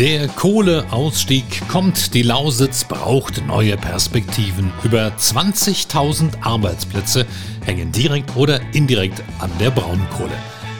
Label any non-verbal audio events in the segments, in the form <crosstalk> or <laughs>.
Der Kohleausstieg kommt, die Lausitz braucht neue Perspektiven. Über 20.000 Arbeitsplätze hängen direkt oder indirekt an der Braunkohle.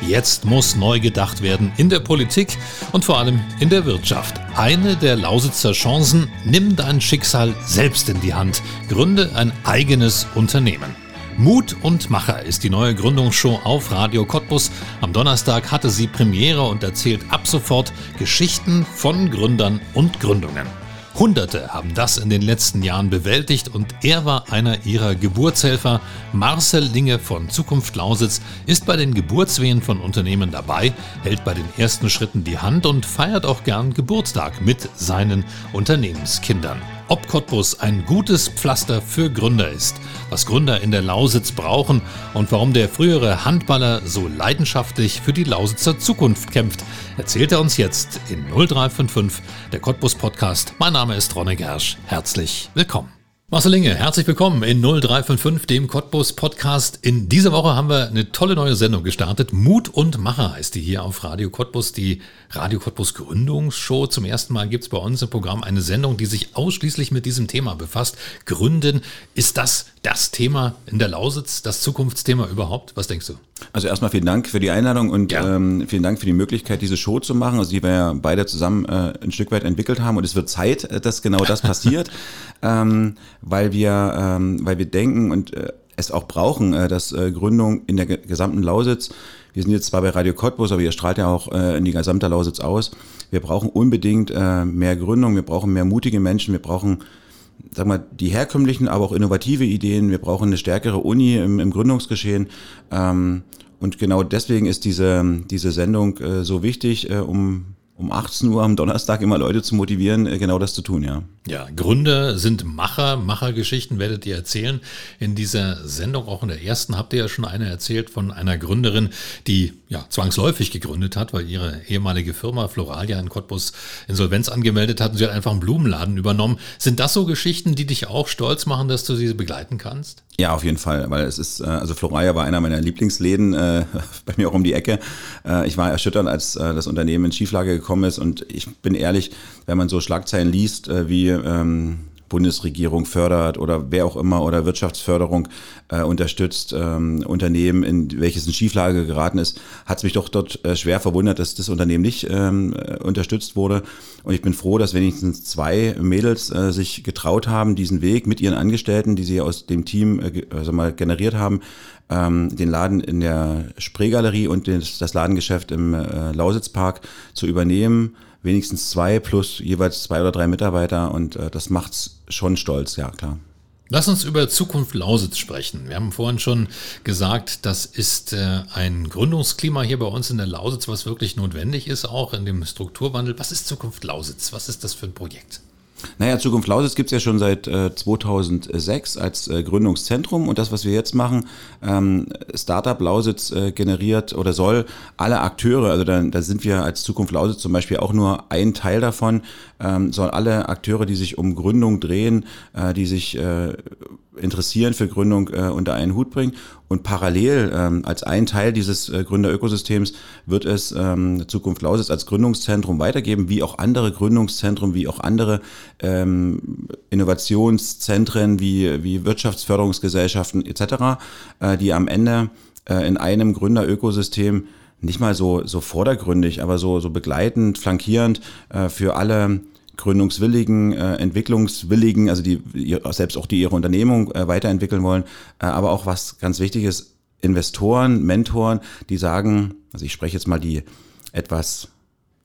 Jetzt muss neu gedacht werden in der Politik und vor allem in der Wirtschaft. Eine der Lausitzer Chancen, nimm dein Schicksal selbst in die Hand, gründe ein eigenes Unternehmen. Mut und Macher ist die neue Gründungsshow auf Radio Cottbus. Am Donnerstag hatte sie Premiere und erzählt ab sofort Geschichten von Gründern und Gründungen. Hunderte haben das in den letzten Jahren bewältigt und er war einer ihrer Geburtshelfer. Marcel Linge von Zukunft Lausitz ist bei den Geburtswehen von Unternehmen dabei, hält bei den ersten Schritten die Hand und feiert auch gern Geburtstag mit seinen Unternehmenskindern ob Cottbus ein gutes Pflaster für Gründer ist, was Gründer in der Lausitz brauchen und warum der frühere Handballer so leidenschaftlich für die Lausitzer Zukunft kämpft, erzählt er uns jetzt in 0355, der Cottbus Podcast. Mein Name ist Ronne Gersch. Herzlich willkommen. Marcel Inge, herzlich willkommen in 0355, dem Cottbus Podcast. In dieser Woche haben wir eine tolle neue Sendung gestartet. Mut und Macher heißt die hier auf Radio Cottbus, die Radio Cottbus Gründungsshow. Zum ersten Mal gibt es bei uns im Programm eine Sendung, die sich ausschließlich mit diesem Thema befasst. Gründen, ist das das Thema in der Lausitz, das Zukunftsthema überhaupt? Was denkst du? Also erstmal vielen Dank für die Einladung und ja. ähm, vielen Dank für die Möglichkeit, diese Show zu machen, also die wir ja beide zusammen äh, ein Stück weit entwickelt haben. Und es wird Zeit, äh, dass genau das <laughs> passiert, ähm, weil wir, ähm, weil wir denken und äh, es auch brauchen, äh, dass äh, Gründung in der gesamten Lausitz, wir sind jetzt zwar bei Radio Cottbus, aber ihr strahlt ja auch äh, in die gesamte Lausitz aus. Wir brauchen unbedingt äh, mehr Gründung, wir brauchen mehr mutige Menschen, wir brauchen sag mal, die herkömmlichen, aber auch innovative Ideen. Wir brauchen eine stärkere Uni im, im Gründungsgeschehen. Ähm, und genau deswegen ist diese, diese Sendung äh, so wichtig, äh, um um 18 Uhr am Donnerstag immer Leute zu motivieren, äh, genau das zu tun, ja. Ja, Gründer sind Macher, Machergeschichten werdet ihr erzählen. In dieser Sendung, auch in der ersten, habt ihr ja schon eine erzählt von einer Gründerin, die ja zwangsläufig gegründet hat, weil ihre ehemalige Firma Floralia in Cottbus Insolvenz angemeldet hat und sie hat einfach einen Blumenladen übernommen. Sind das so Geschichten, die dich auch stolz machen, dass du sie begleiten kannst? Ja, auf jeden Fall, weil es ist, äh, also Floralia war einer meiner Lieblingsläden, äh, <laughs> bei mir auch um die Ecke. Äh, ich war erschüttert, als äh, das Unternehmen in Schieflage gekommen ist und ich bin ehrlich, wenn man so Schlagzeilen liest, äh, wie ähm, Bundesregierung fördert oder wer auch immer oder Wirtschaftsförderung äh, unterstützt, ähm, Unternehmen, in welches in Schieflage geraten ist, hat es mich doch dort äh, schwer verwundert, dass das Unternehmen nicht ähm, äh, unterstützt wurde. Und ich bin froh, dass wenigstens zwei Mädels äh, sich getraut haben, diesen Weg mit ihren Angestellten, die sie aus dem Team äh, also mal generiert haben, ähm, den Laden in der Spreegalerie und das, das Ladengeschäft im äh, Lausitzpark zu übernehmen wenigstens zwei plus jeweils zwei oder drei Mitarbeiter und äh, das macht's schon stolz, ja klar. Lass uns über Zukunft Lausitz sprechen. Wir haben vorhin schon gesagt, das ist äh, ein Gründungsklima hier bei uns in der Lausitz, was wirklich notwendig ist, auch in dem Strukturwandel. Was ist Zukunft Lausitz? Was ist das für ein Projekt? Naja, Zukunft Lausitz gibt es ja schon seit äh, 2006 als äh, Gründungszentrum. Und das, was wir jetzt machen, ähm, Startup Lausitz äh, generiert oder soll alle Akteure, also da, da sind wir als Zukunft Lausitz zum Beispiel auch nur ein Teil davon, ähm, soll alle Akteure, die sich um Gründung drehen, äh, die sich äh, interessieren für Gründung äh, unter einen Hut bringen. Und parallel ähm, als ein Teil dieses äh, Gründerökosystems wird es ähm, Zukunft Lausitz als Gründungszentrum weitergeben, wie auch andere Gründungszentren, wie auch andere ähm, Innovationszentren, wie, wie Wirtschaftsförderungsgesellschaften etc., äh, die am Ende äh, in einem Gründerökosystem nicht mal so, so vordergründig, aber so, so begleitend, flankierend äh, für alle gründungswilligen, äh, entwicklungswilligen, also die selbst auch die ihre Unternehmung äh, weiterentwickeln wollen, äh, aber auch was ganz wichtig ist, Investoren, Mentoren, die sagen, also ich spreche jetzt mal die etwas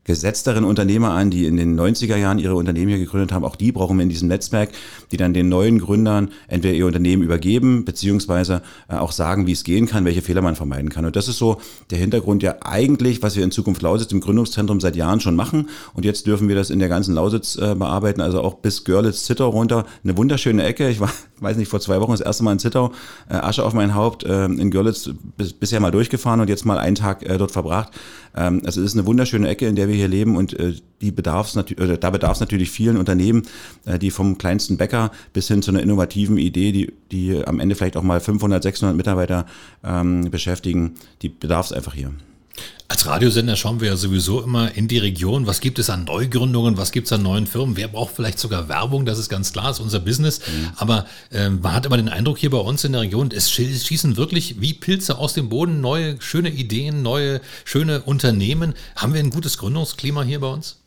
gesetzteren Unternehmer an, die in den 90er Jahren ihre Unternehmen hier gegründet haben. Auch die brauchen wir in diesem Netzwerk, die dann den neuen Gründern entweder ihr Unternehmen übergeben, beziehungsweise äh, auch sagen, wie es gehen kann, welche Fehler man vermeiden kann. Und das ist so der Hintergrund ja eigentlich, was wir in Zukunft Lausitz im Gründungszentrum seit Jahren schon machen. Und jetzt dürfen wir das in der ganzen Lausitz äh, bearbeiten, also auch bis Görlitz, Zittau runter. Eine wunderschöne Ecke. Ich war, <laughs> weiß nicht, vor zwei Wochen das erste Mal in Zittau, äh, Asche auf mein Haupt, in Görlitz bis, bisher mal durchgefahren und jetzt mal einen Tag dort verbracht. Ähm, also es ist eine wunderschöne Ecke, in der wir hier leben und äh, die bedarf's natürlich, da bedarf es natürlich vielen Unternehmen, äh, die vom kleinsten Bäcker bis hin zu einer innovativen Idee, die, die am Ende vielleicht auch mal 500, 600 Mitarbeiter ähm, beschäftigen, die bedarf es einfach hier. Als Radiosender schauen wir ja sowieso immer in die Region. Was gibt es an Neugründungen? Was gibt es an neuen Firmen? Wer braucht vielleicht sogar Werbung? Das ist ganz klar, ist unser Business. Mhm. Aber äh, man hat immer den Eindruck hier bei uns in der Region, es schießen wirklich wie Pilze aus dem Boden neue, schöne Ideen, neue, schöne Unternehmen. Haben wir ein gutes Gründungsklima hier bei uns?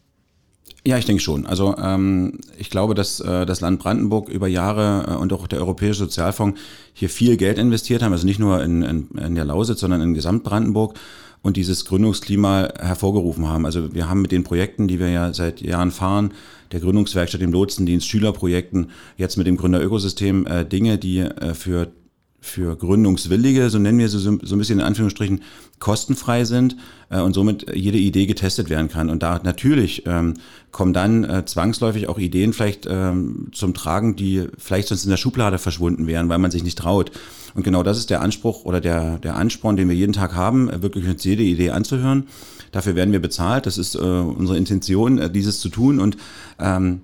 Ja, ich denke schon. Also ähm, ich glaube, dass äh, das Land Brandenburg über Jahre äh, und auch der Europäische Sozialfonds hier viel Geld investiert haben. Also nicht nur in, in, in der Lausitz, sondern in Gesamtbrandenburg und dieses Gründungsklima hervorgerufen haben. Also wir haben mit den Projekten, die wir ja seit Jahren fahren, der Gründungswerkstatt, dem Lotsendienst, Schülerprojekten, jetzt mit dem Gründerökosystem äh, Dinge, die äh, für für Gründungswillige, so nennen wir sie so, so ein bisschen in Anführungsstrichen, kostenfrei sind äh, und somit jede Idee getestet werden kann. Und da natürlich ähm, kommen dann äh, zwangsläufig auch Ideen vielleicht ähm, zum Tragen, die vielleicht sonst in der Schublade verschwunden wären, weil man sich nicht traut. Und genau das ist der Anspruch oder der, der Ansporn, den wir jeden Tag haben, äh, wirklich uns jede Idee anzuhören. Dafür werden wir bezahlt. Das ist äh, unsere Intention, äh, dieses zu tun. Und ähm,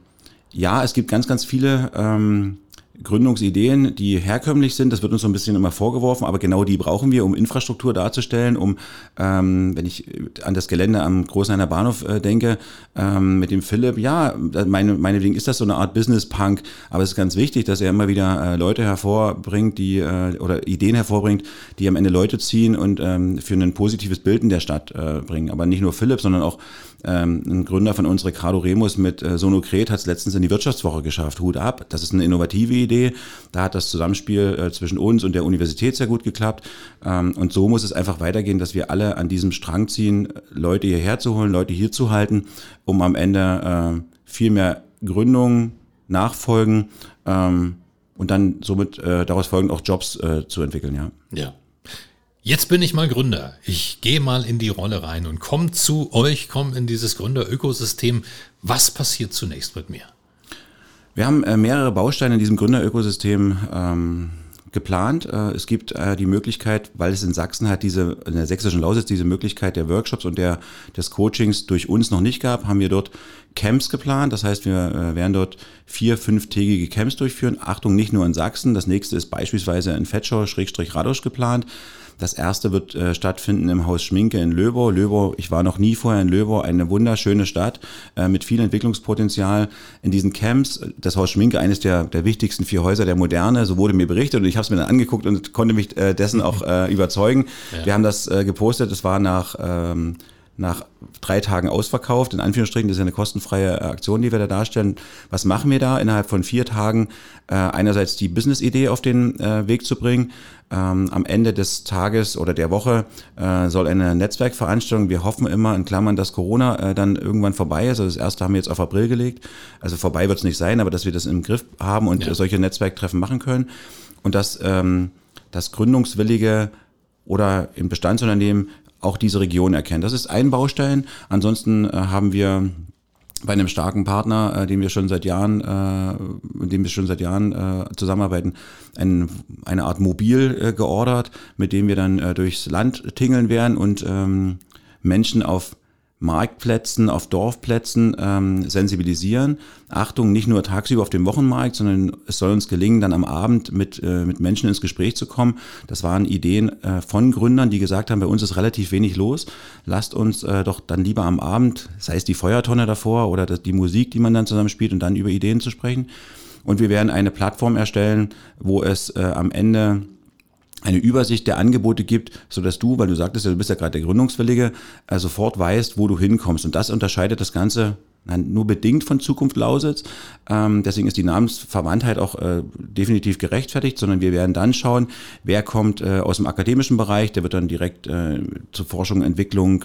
ja, es gibt ganz, ganz viele ähm, Gründungsideen, die herkömmlich sind, das wird uns so ein bisschen immer vorgeworfen, aber genau die brauchen wir, um Infrastruktur darzustellen, um, ähm, wenn ich an das Gelände am Großeiner Bahnhof äh, denke, ähm, mit dem Philipp, ja, meine, meinetwegen ist das so eine Art Business-Punk, aber es ist ganz wichtig, dass er immer wieder äh, Leute hervorbringt, die, äh, oder Ideen hervorbringt, die am Ende Leute ziehen und ähm, für ein positives Bild in der Stadt äh, bringen. Aber nicht nur Philipp, sondern auch ähm, ein Gründer von uns, Ricardo Remus mit äh, Sonokret, hat es letztens in die Wirtschaftswoche geschafft. Hut ab. Das ist eine innovative Idee. Da hat das Zusammenspiel äh, zwischen uns und der Universität sehr gut geklappt. Ähm, und so muss es einfach weitergehen, dass wir alle an diesem Strang ziehen, Leute hierher zu holen, Leute hier zu halten, um am Ende äh, viel mehr Gründungen, Nachfolgen ähm, und dann somit äh, daraus folgend auch Jobs äh, zu entwickeln. Ja. Ja. Jetzt bin ich mal Gründer. Ich gehe mal in die Rolle rein und komme zu euch, komme in dieses Gründerökosystem. Was passiert zunächst mit mir? Wir haben äh, mehrere Bausteine in diesem Gründerökosystem ähm, geplant. Äh, es gibt äh, die Möglichkeit, weil es in Sachsen hat diese, in der sächsischen Lausitz diese Möglichkeit der Workshops und der, des Coachings durch uns noch nicht gab, haben wir dort Camps geplant. Das heißt, wir äh, werden dort vier, fünftägige Camps durchführen. Achtung, nicht nur in Sachsen. Das nächste ist beispielsweise in Fetschau, Schrägstrich Radosch geplant. Das erste wird äh, stattfinden im Haus Schminke in Löbau. Löbau, ich war noch nie vorher in Löbau, eine wunderschöne Stadt äh, mit viel Entwicklungspotenzial. In diesen Camps, das Haus Schminke, eines der, der wichtigsten vier Häuser der Moderne, so wurde mir berichtet und ich habe es mir dann angeguckt und konnte mich äh, dessen auch äh, überzeugen. Ja. Wir haben das äh, gepostet, es war nach... Ähm, nach drei Tagen ausverkauft. In Anführungsstrichen, das ist ja eine kostenfreie äh, Aktion, die wir da darstellen. Was machen wir da? Innerhalb von vier Tagen äh, einerseits die Business-Idee auf den äh, Weg zu bringen. Ähm, am Ende des Tages oder der Woche äh, soll eine Netzwerkveranstaltung, wir hoffen immer in Klammern, dass Corona äh, dann irgendwann vorbei ist. Also das erste haben wir jetzt auf April gelegt. Also vorbei wird es nicht sein, aber dass wir das im Griff haben und ja. solche Netzwerktreffen machen können. Und dass ähm, das Gründungswillige oder im Bestandsunternehmen auch diese Region erkennen. Das ist ein Baustein. Ansonsten äh, haben wir bei einem starken Partner, äh, den wir schon seit Jahren, äh, mit dem wir schon seit Jahren äh, zusammenarbeiten, ein, eine Art Mobil äh, geordert, mit dem wir dann äh, durchs Land tingeln werden und ähm, Menschen auf Marktplätzen, auf Dorfplätzen ähm, sensibilisieren. Achtung, nicht nur tagsüber auf dem Wochenmarkt, sondern es soll uns gelingen, dann am Abend mit, äh, mit Menschen ins Gespräch zu kommen. Das waren Ideen äh, von Gründern, die gesagt haben, bei uns ist relativ wenig los. Lasst uns äh, doch dann lieber am Abend, sei es die Feuertonne davor oder das, die Musik, die man dann zusammen spielt und dann über Ideen zu sprechen. Und wir werden eine Plattform erstellen, wo es äh, am Ende eine Übersicht der Angebote gibt, so dass du, weil du sagtest, du bist ja gerade der Gründungswillige, äh, sofort weißt, wo du hinkommst. Und das unterscheidet das Ganze nur bedingt von Zukunft Lausitz. Ähm, deswegen ist die Namensverwandtheit auch äh, definitiv gerechtfertigt, sondern wir werden dann schauen, wer kommt äh, aus dem akademischen Bereich, der wird dann direkt zur Forschung, Entwicklung,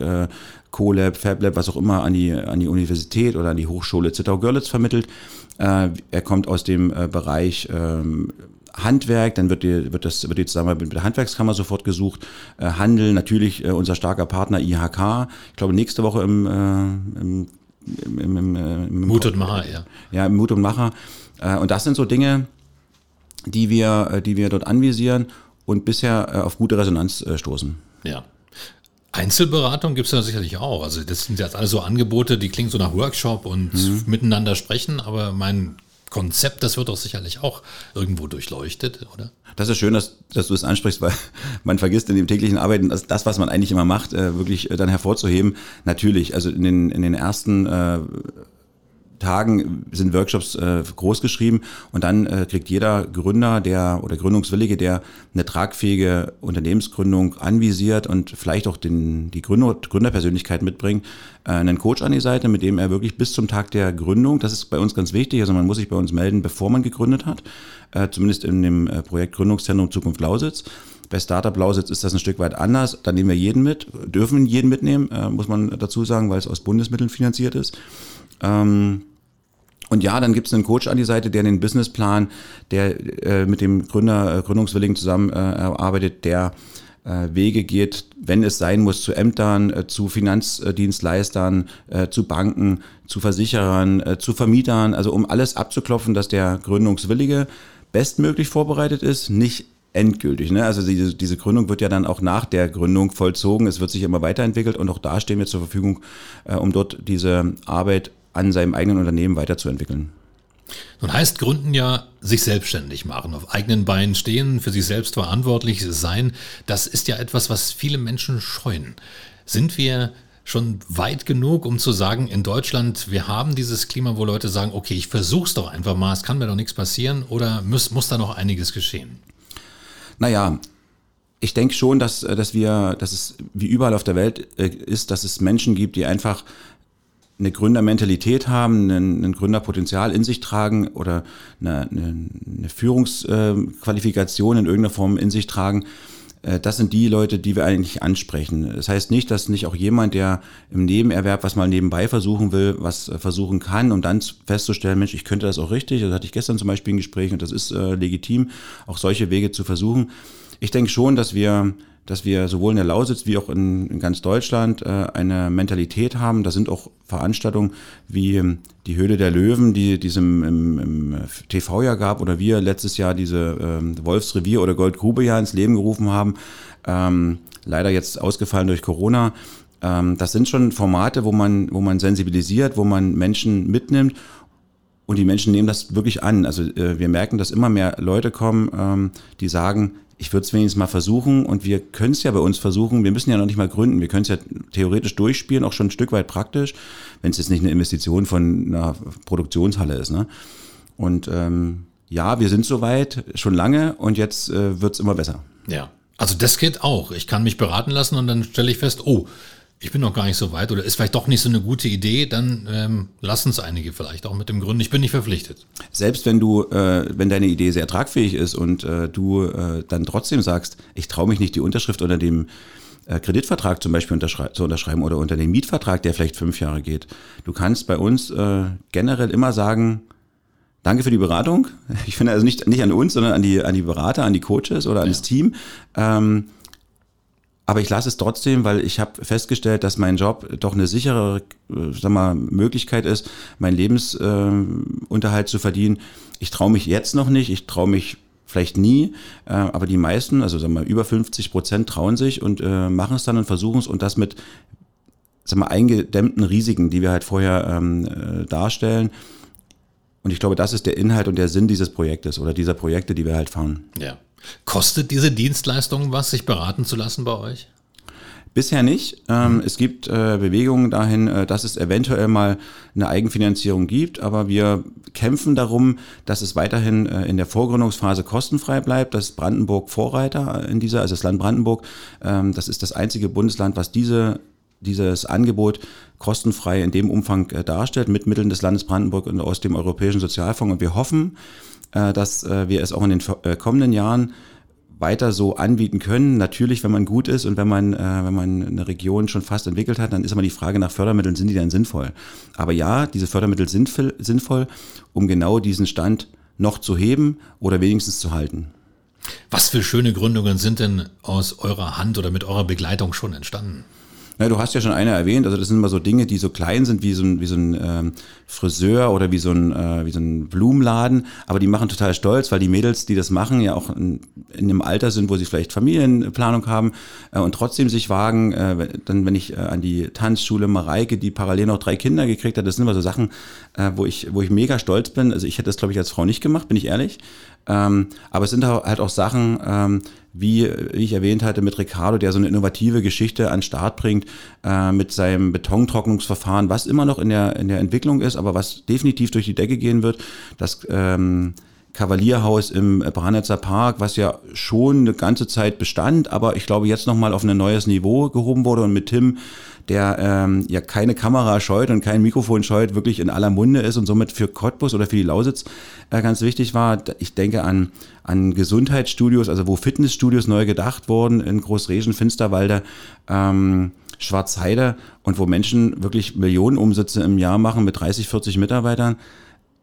CoLab, FabLab, was auch immer an die, an die Universität oder an die Hochschule Zittau-Görlitz vermittelt. Er kommt aus dem Bereich ähm, Handwerk, dann wird die, wird das, wird die Zusammenarbeit mit der Handwerkskammer sofort gesucht. Äh, Handel, natürlich äh, unser starker Partner IHK. Ich glaube, nächste Woche im, äh, im, im, im, im Mut und Macher, ja. Ja, Mut und Macher. Äh, und das sind so Dinge, die wir, äh, die wir dort anvisieren und bisher äh, auf gute Resonanz stoßen. Ja. Einzelberatung gibt es ja sicherlich auch. Also das sind jetzt alle so Angebote, die klingen so nach Workshop und mhm. miteinander sprechen, aber mein Konzept, das wird doch sicherlich auch irgendwo durchleuchtet, oder? Das ist schön, dass, dass du es ansprichst, weil <laughs> man vergisst in dem täglichen Arbeiten das, das was man eigentlich immer macht, äh, wirklich äh, dann hervorzuheben. Natürlich, also in den, in den ersten äh, Tagen sind Workshops äh, groß geschrieben und dann äh, kriegt jeder Gründer, der oder Gründungswillige, der eine tragfähige Unternehmensgründung anvisiert und vielleicht auch den, die Gründer, Gründerpersönlichkeit mitbringt, äh, einen Coach an die Seite, mit dem er wirklich bis zum Tag der Gründung, das ist bei uns ganz wichtig, also man muss sich bei uns melden, bevor man gegründet hat, äh, zumindest in dem äh, Projekt Gründungszentrum Zukunft Lausitz. Bei Startup Lausitz ist das ein Stück weit anders. Da nehmen wir jeden mit, dürfen jeden mitnehmen, äh, muss man dazu sagen, weil es aus Bundesmitteln finanziert ist. Ähm, und ja, dann gibt es einen Coach an die Seite, der den Businessplan, der äh, mit dem Gründer, äh, Gründungswilligen zusammen äh, erarbeitet, der äh, Wege geht, wenn es sein muss, zu Ämtern, äh, zu Finanzdienstleistern, äh, zu Banken, zu Versicherern, äh, zu Vermietern, also um alles abzuklopfen, dass der Gründungswillige bestmöglich vorbereitet ist, nicht endgültig. Ne? Also diese, diese Gründung wird ja dann auch nach der Gründung vollzogen. Es wird sich immer weiterentwickelt und auch da stehen wir zur Verfügung, äh, um dort diese Arbeit an seinem eigenen Unternehmen weiterzuentwickeln. Nun heißt Gründen ja sich selbstständig machen, auf eigenen Beinen stehen, für sich selbst verantwortlich sein. Das ist ja etwas, was viele Menschen scheuen. Sind wir schon weit genug, um zu sagen, in Deutschland, wir haben dieses Klima, wo Leute sagen, okay, ich versuch's doch einfach mal, es kann mir doch nichts passieren oder muss, muss da noch einiges geschehen? Naja, ich denke schon, dass, dass wir, dass es wie überall auf der Welt äh, ist, dass es Menschen gibt, die einfach eine Gründermentalität haben, ein, ein Gründerpotenzial in sich tragen oder eine, eine, eine Führungsqualifikation in irgendeiner Form in sich tragen, äh, das sind die Leute, die wir eigentlich ansprechen. Das heißt nicht, dass nicht auch jemand, der im Nebenerwerb was mal nebenbei versuchen will, was äh, versuchen kann, um dann festzustellen, Mensch, ich könnte das auch richtig. Das hatte ich gestern zum Beispiel ein Gespräch und das ist äh, legitim, auch solche Wege zu versuchen. Ich denke schon, dass wir dass wir sowohl in der Lausitz wie auch in, in ganz Deutschland äh, eine Mentalität haben. Da sind auch Veranstaltungen wie ähm, die Höhle der Löwen, die, es im, im, im TV ja gab, oder wir letztes Jahr diese ähm, Wolfsrevier oder Goldgrube ja ins Leben gerufen haben. Ähm, leider jetzt ausgefallen durch Corona. Ähm, das sind schon Formate, wo man, wo man sensibilisiert, wo man Menschen mitnimmt und die Menschen nehmen das wirklich an. Also äh, wir merken, dass immer mehr Leute kommen, ähm, die sagen, ich würde es wenigstens mal versuchen und wir können es ja bei uns versuchen. Wir müssen ja noch nicht mal gründen. Wir können es ja theoretisch durchspielen, auch schon ein Stück weit praktisch, wenn es jetzt nicht eine Investition von einer Produktionshalle ist. Ne? Und ähm, ja, wir sind soweit schon lange und jetzt äh, wird es immer besser. Ja, also das geht auch. Ich kann mich beraten lassen und dann stelle ich fest, oh, ich bin noch gar nicht so weit oder ist vielleicht doch nicht so eine gute Idee, dann ähm, lassen es einige vielleicht auch mit dem Grund, ich bin nicht verpflichtet. Selbst wenn du, äh, wenn deine Idee sehr tragfähig ist und äh, du äh, dann trotzdem sagst, ich traue mich nicht die Unterschrift unter dem äh, Kreditvertrag zum Beispiel unterschrei zu unterschreiben oder unter dem Mietvertrag, der vielleicht fünf Jahre geht. Du kannst bei uns äh, generell immer sagen, Danke für die Beratung. <laughs> Ich finde also nicht, nicht an uns, sondern an die, an die Berater, an die Coaches oder an ja. das Team. Ähm, aber ich lasse es trotzdem, weil ich habe festgestellt, dass mein Job doch eine sichere äh, sag mal, Möglichkeit ist, meinen Lebensunterhalt äh, zu verdienen. Ich traue mich jetzt noch nicht, ich traue mich vielleicht nie, äh, aber die meisten, also sag mal, über 50 Prozent trauen sich und äh, machen es dann und versuchen es und das mit sag mal, eingedämmten Risiken, die wir halt vorher ähm, äh, darstellen. Und ich glaube, das ist der Inhalt und der Sinn dieses Projektes oder dieser Projekte, die wir halt fahren. Ja. Kostet diese Dienstleistung was, sich beraten zu lassen bei euch? Bisher nicht. Ähm. Es gibt äh, Bewegungen dahin, äh, dass es eventuell mal eine Eigenfinanzierung gibt, aber wir kämpfen darum, dass es weiterhin äh, in der Vorgründungsphase kostenfrei bleibt. Das ist Brandenburg Vorreiter in dieser, also das Land Brandenburg. Ähm, das ist das einzige Bundesland, was diese dieses Angebot kostenfrei in dem Umfang äh, darstellt, mit Mitteln des Landes Brandenburg und aus dem Europäischen Sozialfonds. Und wir hoffen, äh, dass äh, wir es auch in den äh, kommenden Jahren weiter so anbieten können. Natürlich, wenn man gut ist und wenn man, äh, wenn man eine Region schon fast entwickelt hat, dann ist immer die Frage nach Fördermitteln, sind die denn sinnvoll? Aber ja, diese Fördermittel sind sinnvoll, um genau diesen Stand noch zu heben oder wenigstens zu halten. Was für schöne Gründungen sind denn aus eurer Hand oder mit eurer Begleitung schon entstanden? Na, du hast ja schon eine erwähnt, also das sind immer so Dinge, die so klein sind wie so ein, wie so ein ähm, Friseur oder wie so, ein, äh, wie so ein Blumenladen, aber die machen total stolz, weil die Mädels, die das machen, ja auch in, in einem Alter sind, wo sie vielleicht Familienplanung haben äh, und trotzdem sich wagen, äh, dann wenn ich äh, an die Tanzschule Mareike, die parallel noch drei Kinder gekriegt hat, das sind immer so Sachen, äh, wo, ich, wo ich mega stolz bin. Also ich hätte das, glaube ich, als Frau nicht gemacht, bin ich ehrlich. Ähm, aber es sind halt auch Sachen, ähm, wie ich erwähnt hatte, mit Ricardo, der so eine innovative Geschichte an Start bringt, äh, mit seinem Betontrocknungsverfahren, was immer noch in der, in der Entwicklung ist, aber was definitiv durch die Decke gehen wird. Das ähm, Kavalierhaus im Branitzer Park, was ja schon eine ganze Zeit bestand, aber ich glaube jetzt nochmal auf ein neues Niveau gehoben wurde und mit Tim der ähm, ja keine Kamera scheut und kein Mikrofon scheut, wirklich in aller Munde ist und somit für Cottbus oder für die Lausitz äh, ganz wichtig war. Ich denke an, an Gesundheitsstudios, also wo Fitnessstudios neu gedacht wurden in Großregen, Finsterwalde, ähm, Schwarzheide und wo Menschen wirklich Millionenumsätze im Jahr machen mit 30, 40 Mitarbeitern.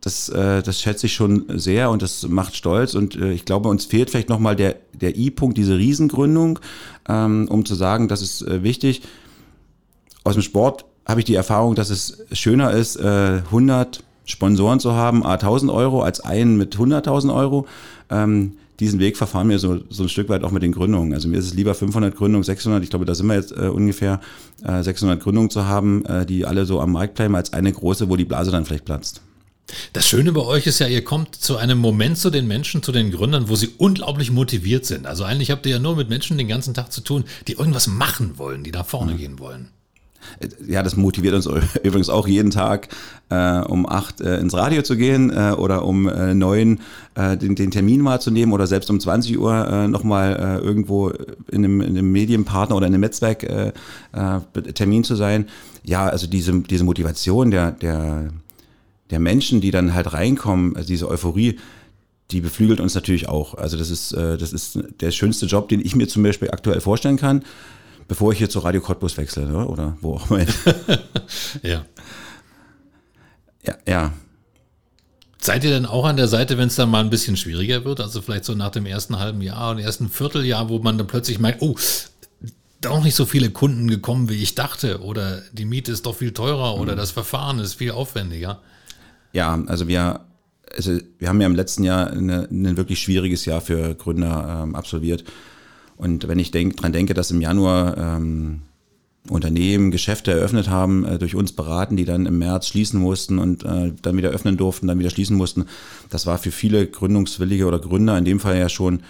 Das, äh, das schätze ich schon sehr und das macht stolz. Und äh, ich glaube, uns fehlt vielleicht nochmal der, der I-Punkt, diese Riesengründung, ähm, um zu sagen, das ist äh, wichtig aus dem Sport habe ich die Erfahrung, dass es schöner ist, 100 äh, Sponsoren zu haben, a 1000 Euro, als einen mit 100.000 Euro. Ähm, diesen Weg verfahren wir so, so ein Stück weit auch mit den Gründungen. Also mir ist es lieber 500 Gründungen, 600, ich glaube, da sind wir jetzt äh, ungefähr, äh, 600 Gründungen zu haben, äh, die alle so am Markt bleiben, als eine große, wo die Blase dann vielleicht platzt. Das Schöne bei euch ist ja, ihr kommt zu einem Moment zu den Menschen, zu den Gründern, wo sie unglaublich motiviert sind. Also eigentlich habt ihr ja nur mit Menschen den ganzen Tag zu tun, die irgendwas machen wollen, die da vorne mhm. gehen wollen. Ja, das motiviert uns <laughs> übrigens auch jeden Tag äh, um acht äh, ins Radio zu gehen äh, oder um äh, neun äh, den, den Termin wahrzunehmen oder selbst um 20 Uhr äh, nochmal äh, irgendwo in einem, in einem Medienpartner oder in einem Netzwerk äh, äh, Termin zu sein. Ja, also diese, diese Motivation der, der, der Menschen, die dann halt reinkommen, also diese Euphorie, die beflügelt uns natürlich auch. Also das ist, äh, das ist der schönste Job, den ich mir zum Beispiel aktuell vorstellen kann bevor ich hier zu Radio Cottbus wechsle, ne? oder wo auch immer. <laughs> ja. Ja, ja. Seid ihr denn auch an der Seite, wenn es dann mal ein bisschen schwieriger wird? Also vielleicht so nach dem ersten halben Jahr und ersten Vierteljahr, wo man dann plötzlich merkt, oh, doch nicht so viele Kunden gekommen, wie ich dachte, oder die Miete ist doch viel teurer oder mhm. das Verfahren ist viel aufwendiger. Ja, also wir, also wir haben ja im letzten Jahr ein wirklich schwieriges Jahr für Gründer ähm, absolviert. Und wenn ich denk, dran denke, dass im Januar ähm, Unternehmen Geschäfte eröffnet haben, äh, durch uns beraten, die dann im März schließen mussten und äh, dann wieder öffnen durften, dann wieder schließen mussten, das war für viele Gründungswillige oder Gründer in dem Fall ja schon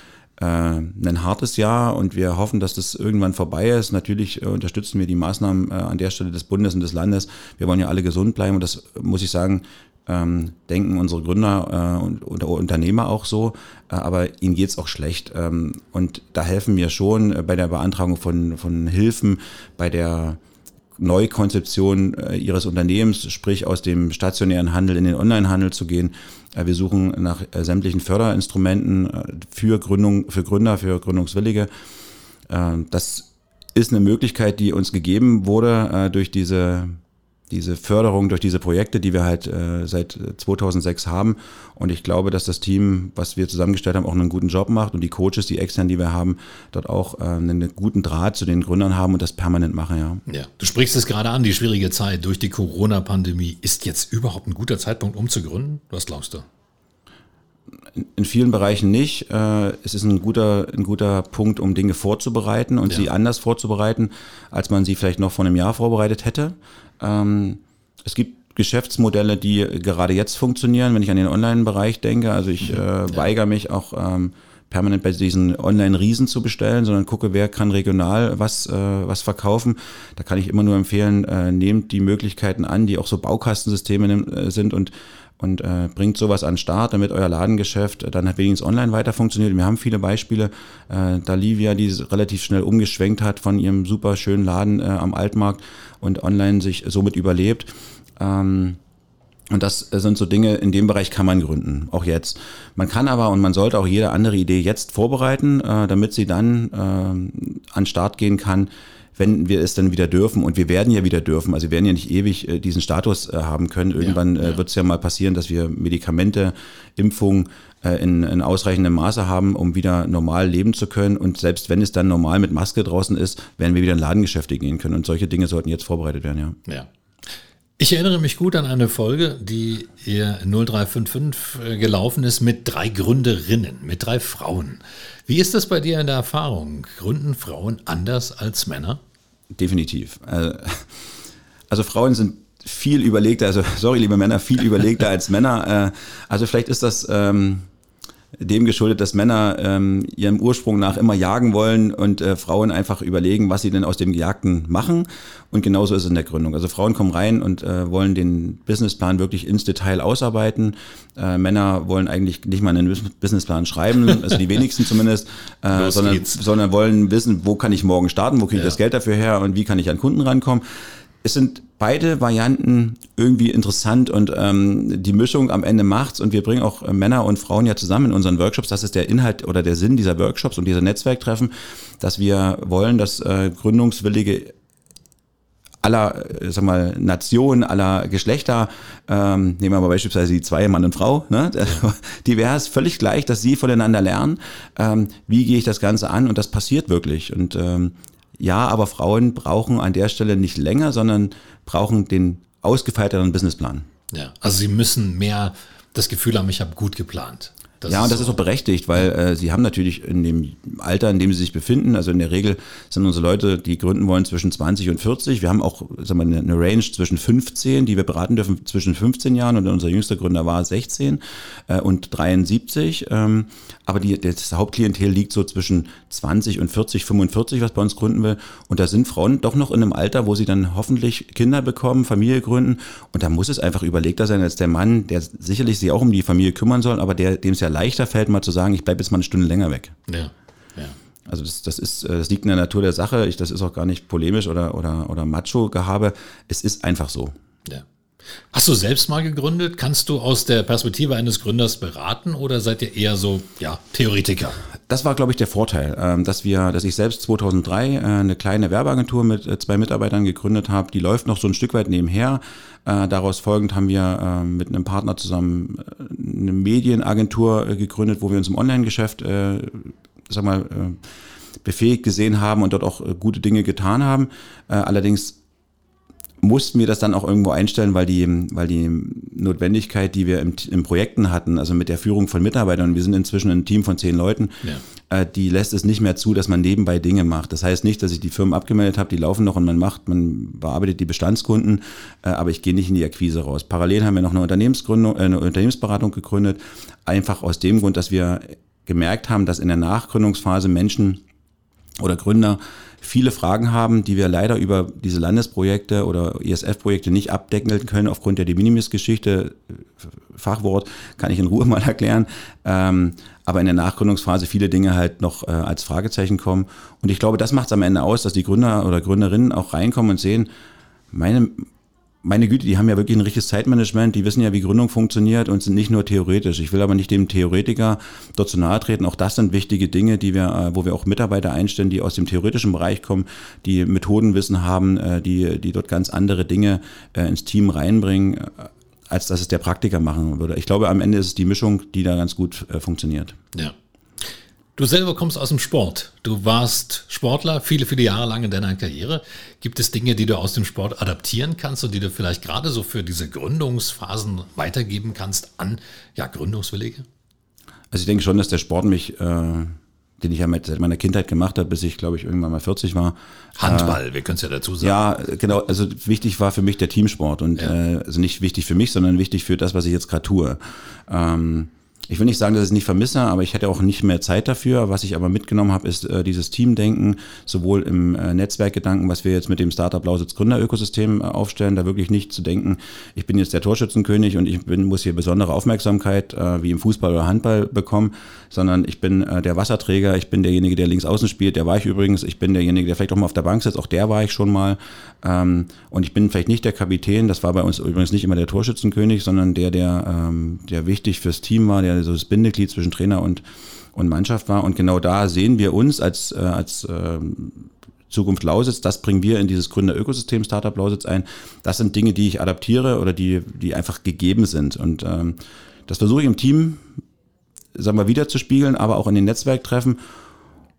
äh, ein hartes Jahr und wir hoffen, dass das irgendwann vorbei ist. Natürlich äh, unterstützen wir die Maßnahmen äh, an der Stelle des Bundes und des Landes. Wir wollen ja alle gesund bleiben und das muss ich sagen, ähm, denken unsere Gründer äh, und, und Unternehmer auch so, äh, aber ihnen geht's auch schlecht. Ähm, und da helfen wir schon äh, bei der Beantragung von, von Hilfen, bei der Neukonzeption äh, ihres Unternehmens, sprich aus dem stationären Handel in den Onlinehandel zu gehen. Äh, wir suchen nach äh, sämtlichen Förderinstrumenten für Gründung, für Gründer, für Gründungswillige. Das ist eine Möglichkeit, die uns gegeben wurde durch diese diese Förderung durch diese Projekte, die wir halt äh, seit 2006 haben. Und ich glaube, dass das Team, was wir zusammengestellt haben, auch einen guten Job macht und die Coaches, die extern, die wir haben, dort auch äh, einen guten Draht zu den Gründern haben und das permanent machen, ja. Ja, du sprichst es gerade an, die schwierige Zeit durch die Corona-Pandemie. Ist jetzt überhaupt ein guter Zeitpunkt, um zu gründen? Was glaubst du? In vielen Bereichen nicht. Äh, es ist ein guter, ein guter Punkt, um Dinge vorzubereiten und ja. sie anders vorzubereiten, als man sie vielleicht noch vor einem Jahr vorbereitet hätte. Ähm, es gibt Geschäftsmodelle, die gerade jetzt funktionieren, wenn ich an den Online-Bereich denke. Also ich äh, ja. weigere mich auch ähm, permanent bei diesen Online-Riesen zu bestellen, sondern gucke, wer kann regional was, äh, was verkaufen. Da kann ich immer nur empfehlen, äh, nehmt die Möglichkeiten an, die auch so Baukastensysteme äh, sind und und äh, bringt sowas an den Start, damit euer Ladengeschäft dann halt wenigstens online weiter funktioniert. Wir haben viele Beispiele, äh, da Livia, die relativ schnell umgeschwenkt hat von ihrem super schönen Laden äh, am Altmarkt und online sich somit überlebt. Ähm, und das sind so Dinge, in dem Bereich kann man gründen, auch jetzt. Man kann aber und man sollte auch jede andere Idee jetzt vorbereiten, äh, damit sie dann äh, an Start gehen kann, wenn wir es dann wieder dürfen. Und wir werden ja wieder dürfen. Also wir werden ja nicht ewig äh, diesen Status äh, haben können. Irgendwann ja, äh, ja. wird es ja mal passieren, dass wir Medikamente, Impfungen äh, in, in ausreichendem Maße haben, um wieder normal leben zu können. Und selbst wenn es dann normal mit Maske draußen ist, werden wir wieder in Ladengeschäfte gehen können. Und solche Dinge sollten jetzt vorbereitet werden, ja. Ja. Ich erinnere mich gut an eine Folge, die ihr 0355 äh, gelaufen ist mit drei Gründerinnen, mit drei Frauen. Wie ist das bei dir in der Erfahrung? Gründen Frauen anders als Männer? Definitiv. Äh, also Frauen sind viel überlegter, also sorry, liebe Männer, viel überlegter als Männer. Äh, also vielleicht ist das ähm, dem geschuldet, dass Männer ähm, ihrem Ursprung nach immer jagen wollen und äh, Frauen einfach überlegen, was sie denn aus dem Gejagten machen. Und genauso ist es in der Gründung. Also Frauen kommen rein und äh, wollen den Businessplan wirklich ins Detail ausarbeiten. Äh, Männer wollen eigentlich nicht mal einen Businessplan schreiben, <laughs> also die wenigsten zumindest, äh, sondern, sondern wollen wissen, wo kann ich morgen starten, wo kriege ich ja. das Geld dafür her und wie kann ich an Kunden rankommen es sind beide Varianten irgendwie interessant und ähm, die Mischung am Ende macht's und wir bringen auch äh, Männer und Frauen ja zusammen in unseren Workshops. Das ist der Inhalt oder der Sinn dieser Workshops und dieser Netzwerktreffen, dass wir wollen, dass äh, Gründungswillige aller, äh, sag mal, Nationen, aller Geschlechter, ähm, nehmen wir mal beispielsweise die zwei Mann und Frau, ne? <laughs> divers, völlig gleich, dass sie voneinander lernen, ähm, wie gehe ich das Ganze an und das passiert wirklich und ähm, ja, aber Frauen brauchen an der Stelle nicht länger, sondern brauchen den ausgefeilteren Businessplan. Ja, also sie müssen mehr das Gefühl haben, ich habe gut geplant. Das ja, und das so. ist auch berechtigt, weil äh, sie haben natürlich in dem Alter, in dem sie sich befinden, also in der Regel sind unsere Leute, die gründen wollen, zwischen 20 und 40. Wir haben auch sagen wir, eine Range zwischen 15, die wir beraten dürfen, zwischen 15 Jahren und unser jüngster Gründer war 16 äh, und 73. Ähm, aber die, das Hauptklientel liegt so zwischen 20 und 40, 45, was bei uns gründen will. Und da sind Frauen doch noch in einem Alter, wo sie dann hoffentlich Kinder bekommen, Familie gründen. Und da muss es einfach überlegter sein als der Mann, der sicherlich sich auch um die Familie kümmern soll, aber der, dem es ja leichter fällt, mal zu sagen, ich bleibe jetzt mal eine Stunde länger weg. Ja, ja. Also das, das ist, äh, das liegt in der Natur der Sache. Ich, das ist auch gar nicht polemisch oder, oder, oder Macho-Gehabe. Es ist einfach so. Ja. Hast du selbst mal gegründet? Kannst du aus der Perspektive eines Gründers beraten oder seid ihr eher so, ja, Theoretiker? Das war, glaube ich, der Vorteil, ähm, dass wir, dass ich selbst 2003 äh, eine kleine Werbeagentur mit äh, zwei Mitarbeitern gegründet habe. Die läuft noch so ein Stück weit nebenher. Daraus folgend haben wir mit einem Partner zusammen eine Medienagentur gegründet, wo wir uns im Online-Geschäft, sag mal, befähigt gesehen haben und dort auch gute Dinge getan haben. Allerdings mussten wir das dann auch irgendwo einstellen, weil die, weil die Notwendigkeit, die wir im, im Projekten hatten, also mit der Führung von Mitarbeitern, wir sind inzwischen ein Team von zehn Leuten, ja. äh, die lässt es nicht mehr zu, dass man nebenbei Dinge macht. Das heißt nicht, dass ich die Firmen abgemeldet habe, die laufen noch und man macht, man bearbeitet die Bestandskunden, äh, aber ich gehe nicht in die Akquise raus. Parallel haben wir noch eine Unternehmensgründung, äh, eine Unternehmensberatung gegründet, einfach aus dem Grund, dass wir gemerkt haben, dass in der Nachgründungsphase Menschen oder Gründer viele Fragen haben, die wir leider über diese Landesprojekte oder ISF-Projekte nicht abdecken können aufgrund der De Minimis-Geschichte. Fachwort kann ich in Ruhe <laughs> mal erklären. Ähm, aber in der Nachgründungsphase viele Dinge halt noch äh, als Fragezeichen kommen. Und ich glaube, das macht es am Ende aus, dass die Gründer oder Gründerinnen auch reinkommen und sehen, meine, meine Güte, die haben ja wirklich ein richtiges Zeitmanagement, die wissen ja, wie Gründung funktioniert und sind nicht nur theoretisch. Ich will aber nicht dem Theoretiker dort zu nahe treten. Auch das sind wichtige Dinge, die wir, äh, wo wir auch Mitarbeiter einstellen, die aus dem theoretischen Bereich kommen, die Methodenwissen haben, äh, die, die dort ganz andere Dinge äh, ins Team reinbringen, als dass es der Praktiker machen würde. Ich glaube, am Ende ist es die Mischung, die da ganz gut funktioniert. Ja. Du selber kommst aus dem Sport. Du warst Sportler viele, viele Jahre lang in deiner Karriere. Gibt es Dinge, die du aus dem Sport adaptieren kannst und die du vielleicht gerade so für diese Gründungsphasen weitergeben kannst an ja, Gründungswillige? Also ich denke schon, dass der Sport mich, äh, den ich ja mit seit meiner Kindheit gemacht habe, bis ich glaube ich irgendwann mal 40 war. Handball, äh, wir können es ja dazu sagen. Ja, genau. Also wichtig war für mich der Teamsport und ja. äh, also nicht wichtig für mich, sondern wichtig für das, was ich jetzt gerade tue. Ähm, ich will nicht sagen, dass ich es nicht vermisse, aber ich hätte auch nicht mehr Zeit dafür. Was ich aber mitgenommen habe, ist äh, dieses Teamdenken, sowohl im äh, Netzwerkgedanken, was wir jetzt mit dem Startup Lausitz Gründerökosystem äh, aufstellen, da wirklich nicht zu denken, ich bin jetzt der Torschützenkönig und ich bin, muss hier besondere Aufmerksamkeit äh, wie im Fußball oder Handball bekommen, sondern ich bin äh, der Wasserträger, ich bin derjenige, der links außen spielt, der war ich übrigens, ich bin derjenige, der vielleicht auch mal auf der Bank sitzt, auch der war ich schon mal. Ähm, und ich bin vielleicht nicht der Kapitän, das war bei uns übrigens nicht immer der Torschützenkönig, sondern der, der, ähm, der wichtig fürs Team war, der so das Bindeglied zwischen Trainer und, und Mannschaft war. Und genau da sehen wir uns als, äh, als äh, Zukunft Lausitz, das bringen wir in dieses Gründerökosystem Startup Lausitz ein. Das sind Dinge, die ich adaptiere oder die, die einfach gegeben sind. Und ähm, das versuche ich im Team, sagen wir, wieder zu spiegeln, aber auch in den Netzwerktreffen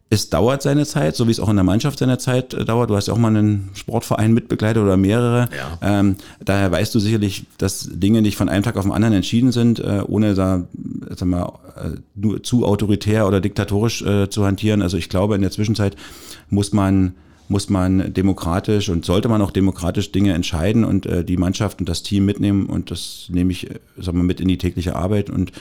es dauert seine Zeit, so wie es auch in der Mannschaft seine Zeit äh, dauert. Du hast ja auch mal einen Sportverein mitbegleitet oder mehrere. Ja. Ähm, daher weißt du sicherlich, dass Dinge nicht von einem Tag auf den anderen entschieden sind, äh, ohne da sag mal, äh, nur zu autoritär oder diktatorisch äh, zu hantieren. Also ich glaube, in der Zwischenzeit muss man muss man demokratisch und sollte man auch demokratisch Dinge entscheiden und äh, die Mannschaft und das Team mitnehmen und das nehme ich, äh, sag mal, mit in die tägliche Arbeit und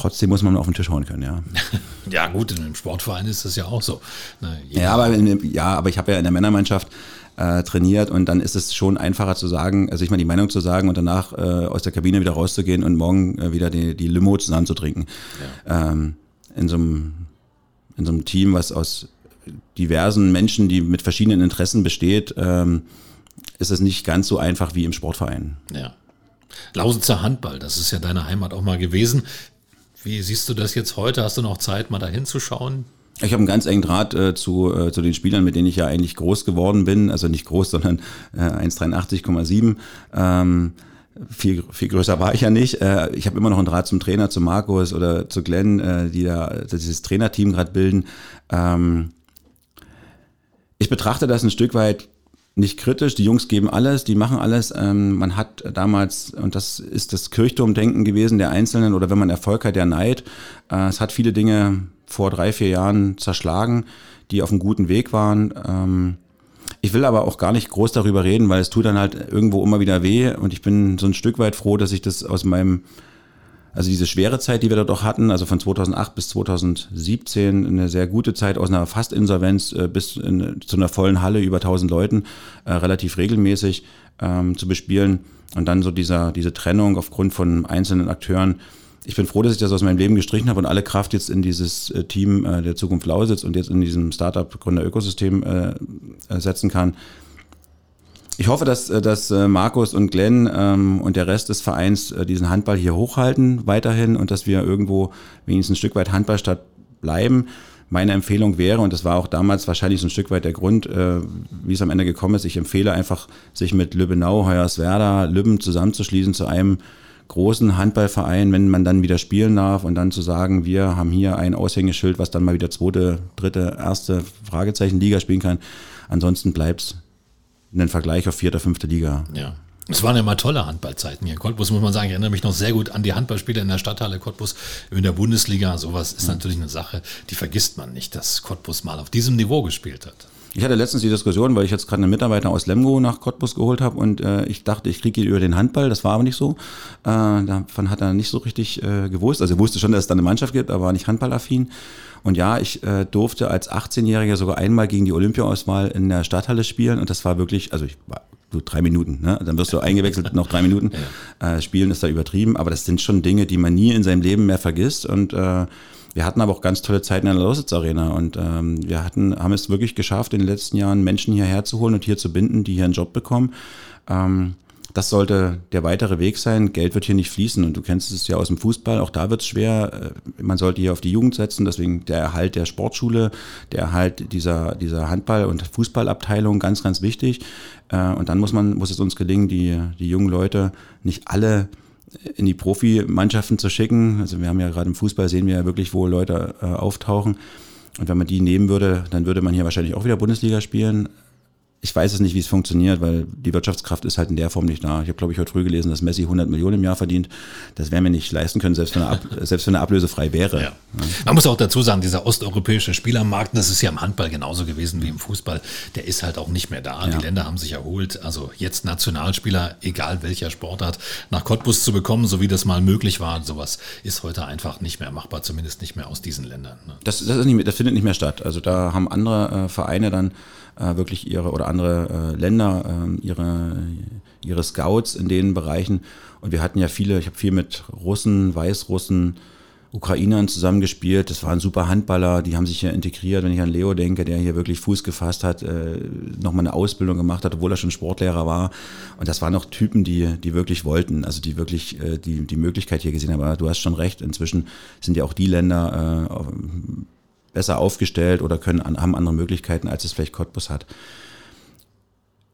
trotzdem muss man auf den Tisch hauen können, ja. <laughs> ja, gut, in einem Sportverein ist das ja auch so. Na, ja, aber in, ja, aber ich habe ja in der Männermannschaft äh, trainiert und dann ist es schon einfacher zu sagen, also ich meine die Meinung zu sagen und danach äh, aus der Kabine wieder rauszugehen und morgen äh, wieder die, die Limo zusammen zu trinken. Ja. Ähm, in so einem in so einem Team, was aus diversen Menschen, die mit verschiedenen Interessen besteht, ähm, ist es nicht ganz so einfach wie im Sportverein. Ja. Lausitzer Handball, das ist ja deine Heimat auch mal gewesen. Wie siehst du das jetzt heute? Hast du noch Zeit, mal da hinzuschauen? Ich habe einen ganz engen Draht äh, zu, äh, zu den Spielern, mit denen ich ja eigentlich groß geworden bin. Also nicht groß, <laughs> sondern äh, 1,83,7. Ähm, viel, viel größer war ich ja nicht. Äh, ich habe immer noch einen Draht zum Trainer, zu Markus oder zu Glenn, äh, die da dieses Trainerteam gerade bilden. Ähm, ich betrachte das ein Stück weit nicht kritisch. Die Jungs geben alles, die machen alles. Ähm, man hat damals, und das ist das Kirchturmdenken gewesen der Einzelnen, oder wenn man Erfolg hat, der Neid. Äh, es hat viele Dinge vor drei, vier Jahren zerschlagen, die auf einem guten Weg waren. Ähm, ich will aber auch gar nicht groß darüber reden, weil es tut dann halt irgendwo immer wieder weh. Und ich bin so ein Stück weit froh, dass ich das aus meinem also diese schwere Zeit, die wir dort auch hatten, also von 2008 bis 2017, eine sehr gute Zeit aus einer Fastinsolvenz äh, bis in, zu einer vollen Halle über 1000 Leuten, äh, relativ regelmäßig ähm, zu bespielen. Und dann so dieser, diese Trennung aufgrund von einzelnen Akteuren. Ich bin froh, dass ich das aus meinem Leben gestrichen habe und alle Kraft jetzt in dieses äh, Team äh, der Zukunft Lausitz und jetzt in diesem Startup-Gründer-Ökosystem äh, äh, setzen kann ich hoffe, dass, äh, dass äh, Markus und Glenn ähm, und der Rest des Vereins äh, diesen Handball hier hochhalten weiterhin und dass wir irgendwo wenigstens ein Stück weit Handballstadt bleiben. Meine Empfehlung wäre, und das war auch damals wahrscheinlich so ein Stück weit der Grund, äh, wie es am Ende gekommen ist, ich empfehle einfach, sich mit Lübbenau, Hoyerswerda, Lübben zusammenzuschließen zu einem großen Handballverein, wenn man dann wieder spielen darf und dann zu sagen, wir haben hier ein Aushängeschild, was dann mal wieder zweite, dritte, erste Fragezeichen Liga spielen kann. Ansonsten bleibt's einen Vergleich auf vierte, fünfte Liga. Ja. Es waren ja mal tolle Handballzeiten hier in Cottbus, muss man sagen. Ich erinnere mich noch sehr gut an die Handballspiele in der Stadthalle Cottbus in der Bundesliga. Sowas ist natürlich eine Sache, die vergisst man nicht, dass Cottbus mal auf diesem Niveau gespielt hat. Ich hatte letztens die Diskussion, weil ich jetzt gerade einen Mitarbeiter aus Lemgo nach Cottbus geholt habe und äh, ich dachte, ich kriege ihn über den Handball. Das war aber nicht so. Äh, davon hat er nicht so richtig äh, gewusst. Also er wusste schon, dass es da eine Mannschaft gibt, aber war nicht handballaffin. Und ja, ich äh, durfte als 18-Jähriger sogar einmal gegen die Olympiaauswahl in der Stadthalle spielen und das war wirklich, also ich war so drei Minuten, ne? Dann wirst du <laughs> eingewechselt, noch drei Minuten. Ja. Äh, spielen ist da übertrieben, aber das sind schon Dinge, die man nie in seinem Leben mehr vergisst und äh, wir hatten aber auch ganz tolle Zeiten in der Lausitz Arena und ähm, wir hatten, haben es wirklich geschafft, in den letzten Jahren Menschen hierher zu holen und hier zu binden, die hier einen Job bekommen. Ähm, das sollte der weitere Weg sein. Geld wird hier nicht fließen und du kennst es ja aus dem Fußball, auch da wird es schwer. Äh, man sollte hier auf die Jugend setzen, deswegen der Erhalt der Sportschule, der Erhalt dieser, dieser Handball- und Fußballabteilung ganz, ganz wichtig. Äh, und dann muss man, muss es uns gelingen, die, die jungen Leute nicht alle in die Profimannschaften zu schicken. Also wir haben ja gerade im Fußball sehen wir ja wirklich, wo Leute äh, auftauchen. Und wenn man die nehmen würde, dann würde man hier wahrscheinlich auch wieder Bundesliga spielen. Ich weiß es nicht, wie es funktioniert, weil die Wirtschaftskraft ist halt in der Form nicht da. Ich habe, glaube ich, heute früh gelesen, dass Messi 100 Millionen im Jahr verdient. Das werden wir nicht leisten können, selbst wenn er, ab, <laughs> selbst wenn er ablösefrei wäre. Ja. Man muss auch dazu sagen, dieser osteuropäische Spielermarkt, das ist ja im Handball genauso gewesen wie im Fußball, der ist halt auch nicht mehr da. Ja. Die Länder haben sich erholt. Also jetzt Nationalspieler, egal welcher Sportart, nach Cottbus zu bekommen, so wie das mal möglich war, sowas ist heute einfach nicht mehr machbar, zumindest nicht mehr aus diesen Ländern. Ne? Das, das, nicht, das, findet nicht mehr statt. Also da haben andere äh, Vereine dann äh, wirklich ihre oder andere äh, Länder äh, ihre, ihre Scouts in den Bereichen. Und wir hatten ja viele, ich habe viel mit Russen, Weißrussen, Ukrainern zusammengespielt. Das waren super Handballer, die haben sich ja integriert. Wenn ich an Leo denke, der hier wirklich Fuß gefasst hat, äh, nochmal eine Ausbildung gemacht hat, obwohl er schon Sportlehrer war. Und das waren noch Typen, die, die wirklich wollten, also die wirklich äh, die, die Möglichkeit hier gesehen haben. Aber du hast schon recht, inzwischen sind ja auch die Länder äh, besser aufgestellt oder können, haben andere Möglichkeiten, als es vielleicht Cottbus hat.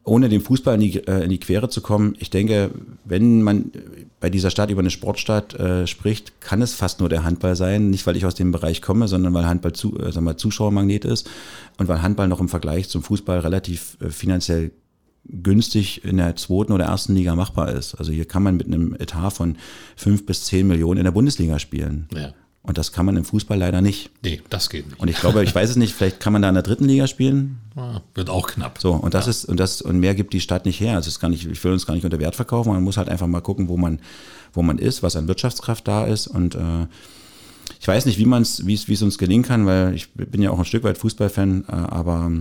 Ohne den Fußball in die, äh, in die Quere zu kommen, ich denke, wenn man bei dieser Stadt über eine Sportstadt äh, spricht, kann es fast nur der Handball sein. Nicht, weil ich aus dem Bereich komme, sondern weil Handball zu, äh, sagen wir, Zuschauermagnet ist und weil Handball noch im Vergleich zum Fußball relativ äh, finanziell günstig in der zweiten oder ersten Liga machbar ist. Also hier kann man mit einem Etat von fünf bis zehn Millionen in der Bundesliga spielen. Ja. Und das kann man im Fußball leider nicht. Nee, das geht nicht. Und ich glaube, ich weiß es nicht, vielleicht kann man da in der dritten Liga spielen. Ja, wird auch knapp. So, und das ja. ist, und das, und mehr gibt die Stadt nicht her. Also es kann nicht, ich will uns gar nicht unter Wert verkaufen, man muss halt einfach mal gucken, wo man, wo man ist, was an Wirtschaftskraft da ist. Und äh, ich weiß nicht, wie man es, wie es uns gelingen kann, weil ich bin ja auch ein Stück weit Fußballfan, äh, aber,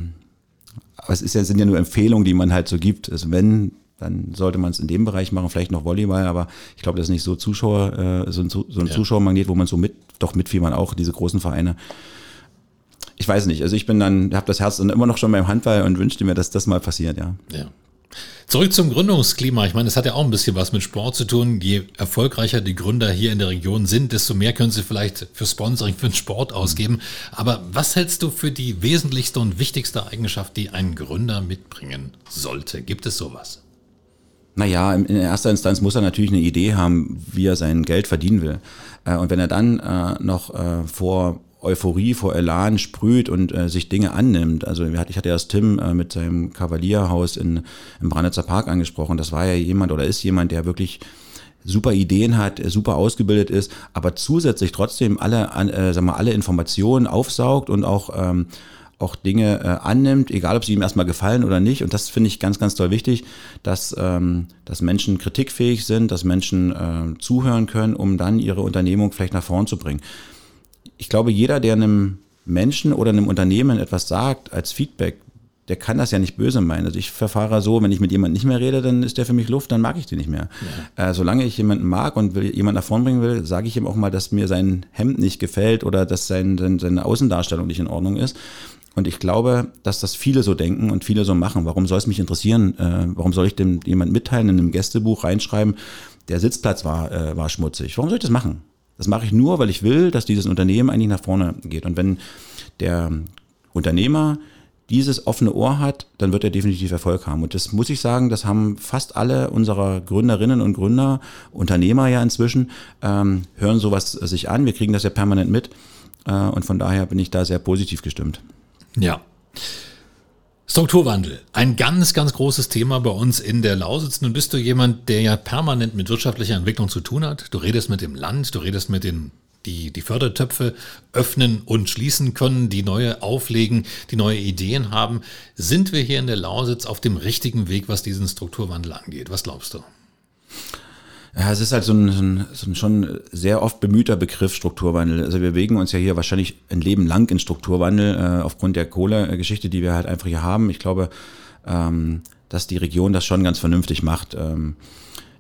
aber es ist ja, sind ja nur Empfehlungen, die man halt so gibt. Also wenn dann sollte man es in dem Bereich machen, vielleicht noch Volleyball, aber ich glaube, das ist nicht so Zuschauer, äh, so ein, so ein ja. Zuschauermagnet, wo man so mit, doch mit wie man auch, diese großen Vereine. Ich weiß nicht, also ich bin dann, habe das Herz dann immer noch schon beim Handball und wünschte mir, dass das mal passiert, ja. Ja. Zurück zum Gründungsklima. Ich meine, es hat ja auch ein bisschen was mit Sport zu tun. Je erfolgreicher die Gründer hier in der Region sind, desto mehr können sie vielleicht für Sponsoring, für den Sport ausgeben. Aber was hältst du für die wesentlichste und wichtigste Eigenschaft, die ein Gründer mitbringen sollte? Gibt es sowas? Naja, in erster Instanz muss er natürlich eine Idee haben, wie er sein Geld verdienen will. Äh, und wenn er dann äh, noch äh, vor Euphorie, vor Elan sprüht und sich Dinge annimmt. Also ich hatte ja das Tim mit seinem Kavalierhaus in, im Branitzer Park angesprochen. Das war ja jemand oder ist jemand, der wirklich super Ideen hat, super ausgebildet ist, aber zusätzlich trotzdem alle, äh, sagen wir, alle Informationen aufsaugt und auch ähm, auch Dinge äh, annimmt, egal ob sie ihm erstmal gefallen oder nicht. Und das finde ich ganz, ganz toll wichtig, dass, ähm, dass Menschen kritikfähig sind, dass Menschen äh, zuhören können, um dann ihre Unternehmung vielleicht nach vorn zu bringen. Ich glaube, jeder, der einem Menschen oder einem Unternehmen etwas sagt als Feedback, der kann das ja nicht böse meinen. Also ich verfahre so, wenn ich mit jemandem nicht mehr rede, dann ist der für mich Luft, dann mag ich den nicht mehr. Ja. Äh, solange ich jemanden mag und will, jemanden nach vorn bringen will, sage ich ihm auch mal, dass mir sein Hemd nicht gefällt oder dass sein, sein, seine Außendarstellung nicht in Ordnung ist. Und ich glaube, dass das viele so denken und viele so machen. Warum soll es mich interessieren? Äh, warum soll ich dem jemand mitteilen, in einem Gästebuch reinschreiben, der Sitzplatz war, äh, war schmutzig? Warum soll ich das machen? Das mache ich nur, weil ich will, dass dieses Unternehmen eigentlich nach vorne geht. Und wenn der Unternehmer dieses offene Ohr hat, dann wird er definitiv Erfolg haben. Und das muss ich sagen, das haben fast alle unserer Gründerinnen und Gründer, Unternehmer ja inzwischen, ähm, hören sowas sich an. Wir kriegen das ja permanent mit. Äh, und von daher bin ich da sehr positiv gestimmt. Ja. Strukturwandel. Ein ganz, ganz großes Thema bei uns in der Lausitz. Nun bist du jemand, der ja permanent mit wirtschaftlicher Entwicklung zu tun hat. Du redest mit dem Land, du redest mit den, die die Fördertöpfe öffnen und schließen können, die neue auflegen, die neue Ideen haben. Sind wir hier in der Lausitz auf dem richtigen Weg, was diesen Strukturwandel angeht? Was glaubst du? Ja, es ist halt so ein, so ein, schon sehr oft bemühter Begriff Strukturwandel. Also wir bewegen uns ja hier wahrscheinlich ein Leben lang in Strukturwandel äh, aufgrund der Kohlegeschichte, die wir halt einfach hier haben. Ich glaube, ähm, dass die Region das schon ganz vernünftig macht. Ähm,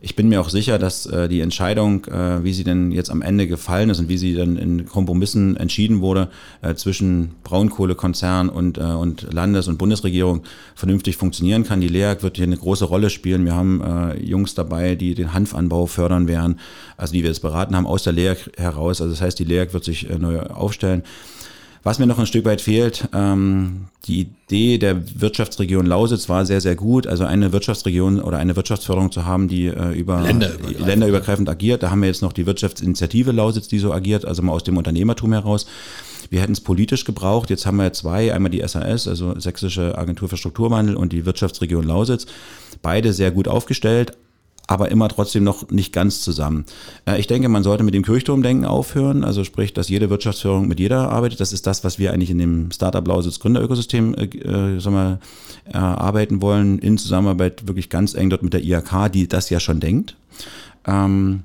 ich bin mir auch sicher, dass äh, die Entscheidung, äh, wie sie denn jetzt am Ende gefallen ist und wie sie dann in Kompromissen entschieden wurde äh, zwischen Braunkohlekonzern und, äh, und Landes- und Bundesregierung vernünftig funktionieren kann. Die LEAG wird hier eine große Rolle spielen. Wir haben äh, Jungs dabei, die den Hanfanbau fördern werden, also die wir jetzt beraten haben aus der LEAG heraus. Also das heißt, die LEAG wird sich äh, neu aufstellen. Was mir noch ein Stück weit fehlt, ähm, die Idee der Wirtschaftsregion Lausitz war sehr, sehr gut. Also eine Wirtschaftsregion oder eine Wirtschaftsförderung zu haben, die äh, über länderübergreifend. länderübergreifend agiert. Da haben wir jetzt noch die Wirtschaftsinitiative Lausitz, die so agiert, also mal aus dem Unternehmertum heraus. Wir hätten es politisch gebraucht. Jetzt haben wir zwei, einmal die SAS, also Sächsische Agentur für Strukturwandel und die Wirtschaftsregion Lausitz. Beide sehr gut aufgestellt, aber immer trotzdem noch nicht ganz zusammen. Äh, ich denke, man sollte mit dem Kirchturmdenken aufhören, also sprich, dass jede Wirtschaftsführung mit jeder arbeitet. Das ist das, was wir eigentlich in dem Startup Lausitz Gründerökosystem äh, äh wir, äh, arbeiten wollen, in Zusammenarbeit wirklich ganz eng dort mit der IHK, die das ja schon denkt. Ähm,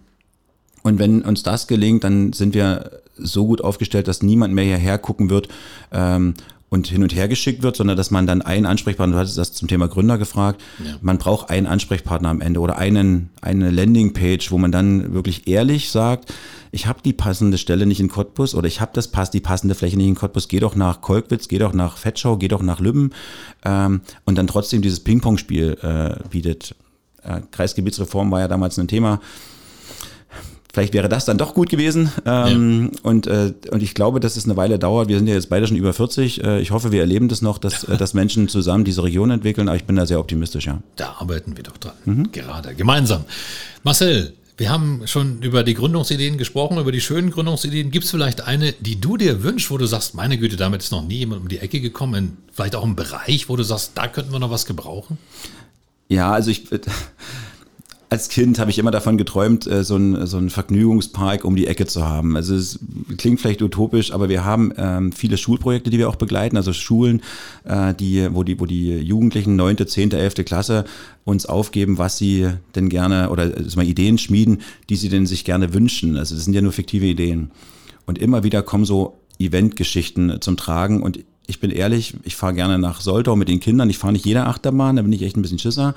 und wenn uns das gelingt, dann sind wir so gut aufgestellt, dass niemand mehr hierher gucken wird ähm, und hin und her geschickt wird, sondern dass man dann einen Ansprechpartner, du hattest das zum Thema Gründer gefragt, ja. man braucht einen Ansprechpartner am Ende oder einen, eine Landingpage, wo man dann wirklich ehrlich sagt, ich habe die passende Stelle nicht in Cottbus oder ich habe das pass, die passende Fläche nicht in Cottbus, geh doch nach Kolkwitz, geh doch nach Fettschau, geh doch nach Lübben ähm, und dann trotzdem dieses Ping-Pong-Spiel äh, bietet. Äh, Kreisgebietsreform war ja damals ein Thema vielleicht wäre das dann doch gut gewesen. Ähm, ja. und, äh, und ich glaube, dass es eine Weile dauert. Wir sind ja jetzt beide schon über 40. Äh, ich hoffe, wir erleben das noch, dass, äh, dass Menschen zusammen diese Region entwickeln. Aber ich bin da sehr optimistisch, ja. Da arbeiten wir doch dran. Mhm. Gerade gemeinsam. Marcel, wir haben schon über die Gründungsideen gesprochen, über die schönen Gründungsideen. Gibt es vielleicht eine, die du dir wünschst, wo du sagst, meine Güte, damit ist noch nie jemand um die Ecke gekommen? Vielleicht auch im Bereich, wo du sagst, da könnten wir noch was gebrauchen? Ja, also ich als Kind habe ich immer davon geträumt, äh, so einen so Vergnügungspark um die Ecke zu haben. Also es klingt vielleicht utopisch, aber wir haben ähm, viele Schulprojekte, die wir auch begleiten, also Schulen, äh, die, wo die, wo die Jugendlichen neunte, zehnte, elfte Klasse uns aufgeben, was sie denn gerne oder also mal Ideen schmieden, die sie denn sich gerne wünschen. Also das sind ja nur fiktive Ideen. Und immer wieder kommen so Eventgeschichten zum Tragen und ich bin ehrlich, ich fahre gerne nach Soltau mit den Kindern. Ich fahre nicht jede Achterbahn, da bin ich echt ein bisschen Schisser.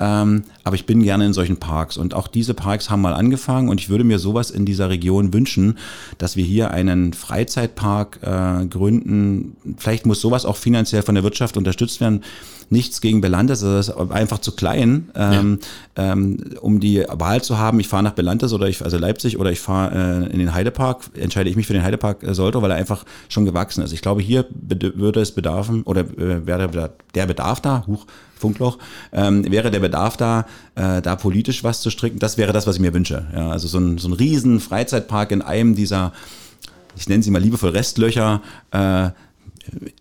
Ähm, aber ich bin gerne in solchen Parks. Und auch diese Parks haben mal angefangen. Und ich würde mir sowas in dieser Region wünschen, dass wir hier einen Freizeitpark äh, gründen. Vielleicht muss sowas auch finanziell von der Wirtschaft unterstützt werden nichts gegen Belantes, das ist einfach zu klein, ähm, ja. ähm, um die Wahl zu haben, ich fahre nach Belantes oder ich, also Leipzig oder ich fahre äh, in den Heidepark, entscheide ich mich für den Heidepark äh, Soltau, weil er einfach schon gewachsen ist. Ich glaube, hier würde es bedarfen oder äh, wäre der Bedarf da, huch, Funkloch, ähm, wäre der Bedarf da, äh, da politisch was zu stricken. Das wäre das, was ich mir wünsche. Ja, also so ein, so ein riesen Freizeitpark in einem dieser ich nenne sie mal liebevoll Restlöcher, äh,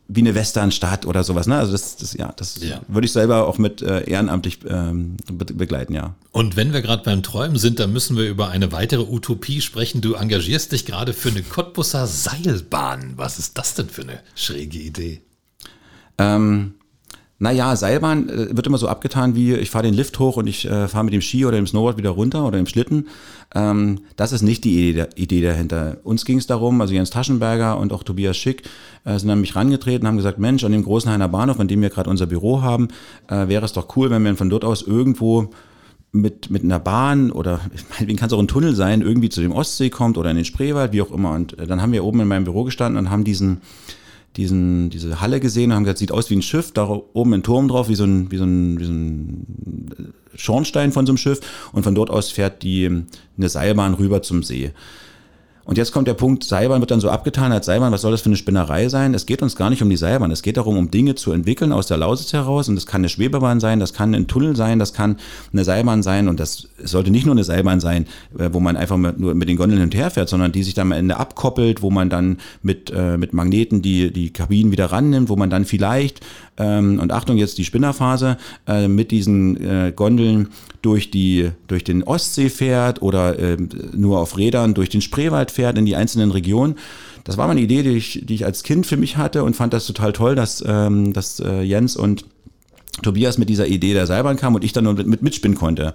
wie eine Westernstadt oder sowas. Ne? Also das, das, ja, das ja. würde ich selber auch mit äh, ehrenamtlich ähm, be begleiten, ja. Und wenn wir gerade beim Träumen sind, dann müssen wir über eine weitere Utopie sprechen. Du engagierst dich gerade für eine Cottbusser Seilbahn. Was ist das denn für eine schräge Idee? Ähm, naja, Seilbahn äh, wird immer so abgetan wie, ich fahre den Lift hoch und ich äh, fahre mit dem Ski oder dem Snowboard wieder runter oder dem Schlitten. Ähm, das ist nicht die Idee, Idee dahinter. Uns ging es darum, also Jens Taschenberger und auch Tobias Schick äh, sind an mich rangetreten, haben gesagt, Mensch, an dem großen Heiner Bahnhof, an dem wir gerade unser Büro haben, äh, wäre es doch cool, wenn wir von dort aus irgendwo mit, mit einer Bahn oder <laughs> meinetwegen kann es auch ein Tunnel sein, irgendwie zu dem Ostsee kommt oder in den Spreewald, wie auch immer. Und äh, dann haben wir oben in meinem Büro gestanden und haben diesen diesen, diese Halle gesehen und haben gesagt, sieht aus wie ein Schiff, da oben ein Turm drauf, wie so ein, wie so ein, wie so ein Schornstein von so einem Schiff und von dort aus fährt die eine Seilbahn rüber zum See. Und jetzt kommt der Punkt, Seilbahn wird dann so abgetan als Seilbahn, was soll das für eine Spinnerei sein? Es geht uns gar nicht um die Seilbahn, es geht darum, um Dinge zu entwickeln aus der Lausitz heraus. Und das kann eine Schwebebahn sein, das kann ein Tunnel sein, das kann eine Seilbahn sein. Und das sollte nicht nur eine Seilbahn sein, äh, wo man einfach mit, nur mit den Gondeln hin und her fährt, sondern die sich dann am Ende abkoppelt, wo man dann mit, äh, mit Magneten die, die Kabinen wieder rannimmt, wo man dann vielleicht, ähm, und Achtung jetzt die Spinnerphase, äh, mit diesen äh, Gondeln durch, die, durch den Ostsee fährt oder äh, nur auf Rädern durch den Spreewald fährt in die einzelnen Regionen. Das war mal eine Idee, die ich, die ich als Kind für mich hatte und fand das total toll, dass, ähm, dass äh, Jens und Tobias mit dieser Idee der Seilbahn kamen und ich dann nur mit, mit mitspinnen konnte.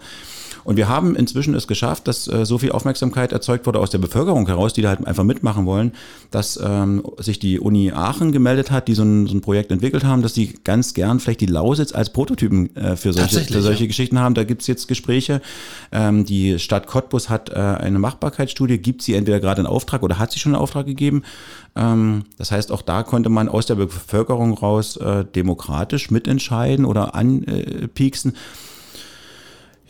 Und wir haben inzwischen es geschafft, dass äh, so viel Aufmerksamkeit erzeugt wurde aus der Bevölkerung heraus, die da halt einfach mitmachen wollen, dass ähm, sich die Uni Aachen gemeldet hat, die so ein, so ein Projekt entwickelt haben, dass die ganz gern vielleicht die Lausitz als Prototypen äh, für solche, für solche ja. Geschichten haben. Da gibt's jetzt Gespräche. Ähm, die Stadt Cottbus hat äh, eine Machbarkeitsstudie, gibt sie entweder gerade in Auftrag oder hat sie schon in Auftrag gegeben. Ähm, das heißt, auch da konnte man aus der Bevölkerung raus äh, demokratisch mitentscheiden oder anpieksen.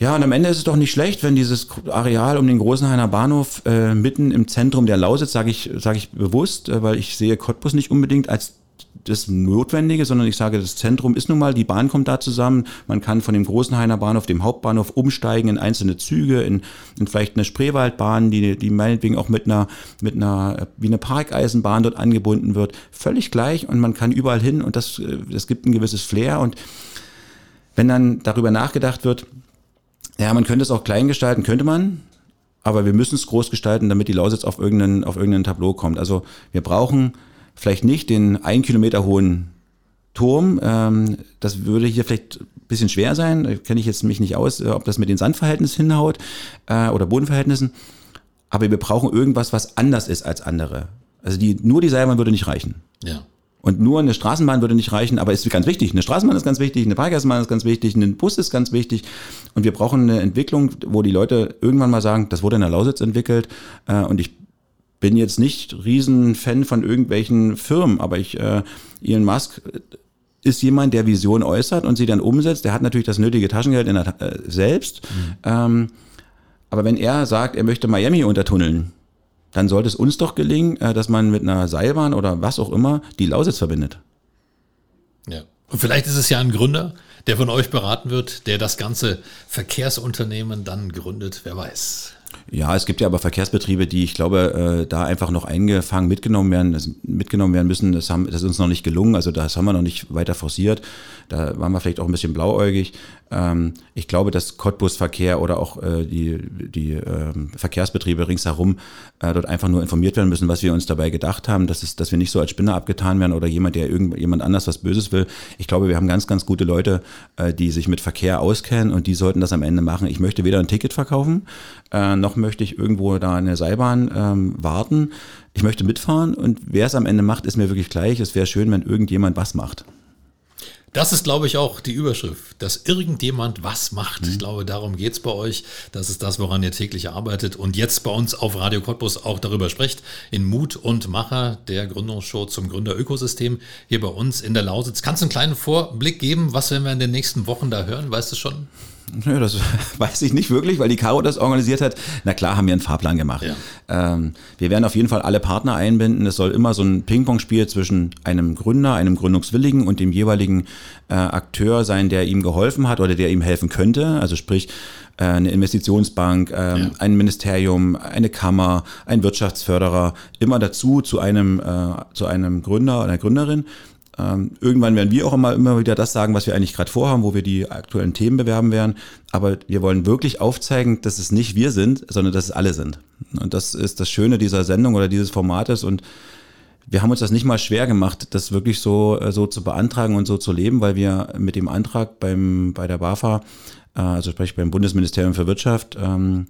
Ja, und am Ende ist es doch nicht schlecht, wenn dieses Areal um den Großenhainer Bahnhof äh, mitten im Zentrum der Lausitz, sage ich, sag ich bewusst, äh, weil ich sehe Cottbus nicht unbedingt als das Notwendige, sondern ich sage, das Zentrum ist nun mal, die Bahn kommt da zusammen. Man kann von dem großen Hainer Bahnhof, dem Hauptbahnhof umsteigen in einzelne Züge, in, in vielleicht eine Spreewaldbahn, die, die meinetwegen auch mit einer, mit einer, wie eine Parkeisenbahn dort angebunden wird. Völlig gleich und man kann überall hin und das, das gibt ein gewisses Flair und wenn dann darüber nachgedacht wird, ja, man könnte es auch klein gestalten, könnte man, aber wir müssen es groß gestalten, damit die Lausitz auf irgendein, auf irgendein Tableau kommt. Also wir brauchen vielleicht nicht den ein Kilometer hohen Turm. Ähm, das würde hier vielleicht ein bisschen schwer sein. Kenne ich jetzt mich nicht aus, äh, ob das mit den Sandverhältnissen hinhaut äh, oder Bodenverhältnissen. Aber wir brauchen irgendwas, was anders ist als andere. Also die, nur die Seilbahn würde nicht reichen. Ja. Und nur eine Straßenbahn würde nicht reichen, aber ist ganz wichtig. Eine Straßenbahn ist ganz wichtig, eine Parkeisenbahn ist ganz wichtig, ein Bus ist ganz wichtig. Und wir brauchen eine Entwicklung, wo die Leute irgendwann mal sagen, das wurde in der Lausitz entwickelt. Äh, und ich bin jetzt nicht Riesenfan von irgendwelchen Firmen, aber ich, äh, Elon Musk ist jemand, der Vision äußert und sie dann umsetzt. Der hat natürlich das nötige Taschengeld in der, äh, selbst. Mhm. Ähm, aber wenn er sagt, er möchte Miami untertunneln, dann sollte es uns doch gelingen, äh, dass man mit einer Seilbahn oder was auch immer die Lausitz verbindet. Ja. Und vielleicht ist es ja ein Gründer, der von euch beraten wird, der das ganze Verkehrsunternehmen dann gründet, wer weiß. Ja, es gibt ja aber Verkehrsbetriebe, die ich glaube, äh, da einfach noch eingefangen mitgenommen werden, mitgenommen werden müssen. Das, haben, das ist uns noch nicht gelungen, also das haben wir noch nicht weiter forciert. Da waren wir vielleicht auch ein bisschen blauäugig. Ähm, ich glaube, dass Cottbus-Verkehr oder auch äh, die, die äh, Verkehrsbetriebe ringsherum äh, dort einfach nur informiert werden müssen, was wir uns dabei gedacht haben, dass, es, dass wir nicht so als Spinner abgetan werden oder jemand, der irgendjemand anders was Böses will. Ich glaube, wir haben ganz, ganz gute Leute, äh, die sich mit Verkehr auskennen und die sollten das am Ende machen. Ich möchte weder ein Ticket verkaufen, noch möchte ich irgendwo da eine Seilbahn ähm, warten. Ich möchte mitfahren und wer es am Ende macht, ist mir wirklich gleich. Es wäre schön, wenn irgendjemand was macht. Das ist, glaube ich, auch die Überschrift, dass irgendjemand was macht. Mhm. Ich glaube, darum geht es bei euch. Das ist das, woran ihr täglich arbeitet und jetzt bei uns auf Radio Cottbus auch darüber sprecht. In Mut und Macher, der Gründungsshow zum Gründerökosystem hier bei uns in der Lausitz. Kannst du einen kleinen Vorblick geben? Was werden wir in den nächsten Wochen da hören? Weißt du schon? Nö, das <laughs> weiß ich nicht wirklich, weil die Caro das organisiert hat. Na klar, haben wir einen Fahrplan gemacht. Ja. Ähm, wir werden auf jeden Fall alle Partner einbinden. Es soll immer so ein Ping-Pong-Spiel zwischen einem Gründer, einem Gründungswilligen und dem jeweiligen äh, Akteur sein, der ihm geholfen hat oder der ihm helfen könnte. Also sprich, äh, eine Investitionsbank, ähm, ja. ein Ministerium, eine Kammer, ein Wirtschaftsförderer, immer dazu zu einem, äh, zu einem Gründer oder einer Gründerin ähm, irgendwann werden wir auch immer, immer wieder das sagen, was wir eigentlich gerade vorhaben, wo wir die aktuellen Themen bewerben werden. Aber wir wollen wirklich aufzeigen, dass es nicht wir sind, sondern dass es alle sind. Und das ist das Schöne dieser Sendung oder dieses Formates. Und wir haben uns das nicht mal schwer gemacht, das wirklich so, äh, so zu beantragen und so zu leben, weil wir mit dem Antrag beim, bei der BAFA, äh, also sprich beim Bundesministerium für Wirtschaft, ähm,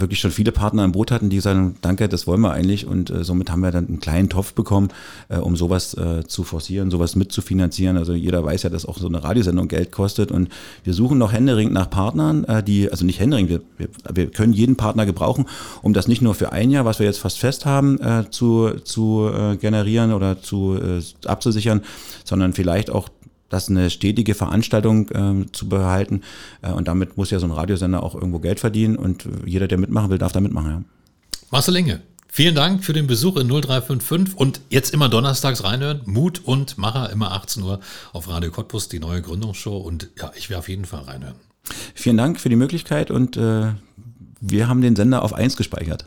wirklich schon viele Partner im Boot hatten, die sagen, danke, das wollen wir eigentlich. Und äh, somit haben wir dann einen kleinen Topf bekommen, äh, um sowas äh, zu forcieren, sowas mitzufinanzieren. Also jeder weiß ja, dass auch so eine Radiosendung Geld kostet. Und wir suchen noch händeringend nach Partnern, äh, die, also nicht händeringend, wir, wir, wir können jeden Partner gebrauchen, um das nicht nur für ein Jahr, was wir jetzt fast fest haben, äh, zu, zu äh, generieren oder zu abzusichern, sondern vielleicht auch das eine stetige Veranstaltung äh, zu behalten. Äh, und damit muss ja so ein Radiosender auch irgendwo Geld verdienen und jeder, der mitmachen will, darf da mitmachen. Ja. Marcel Inge, vielen Dank für den Besuch in 0355 und jetzt immer donnerstags reinhören. Mut und Macher, immer 18 Uhr auf Radio Cottbus, die neue Gründungsshow. Und ja, ich werde auf jeden Fall reinhören. Vielen Dank für die Möglichkeit und äh, wir haben den Sender auf 1 gespeichert.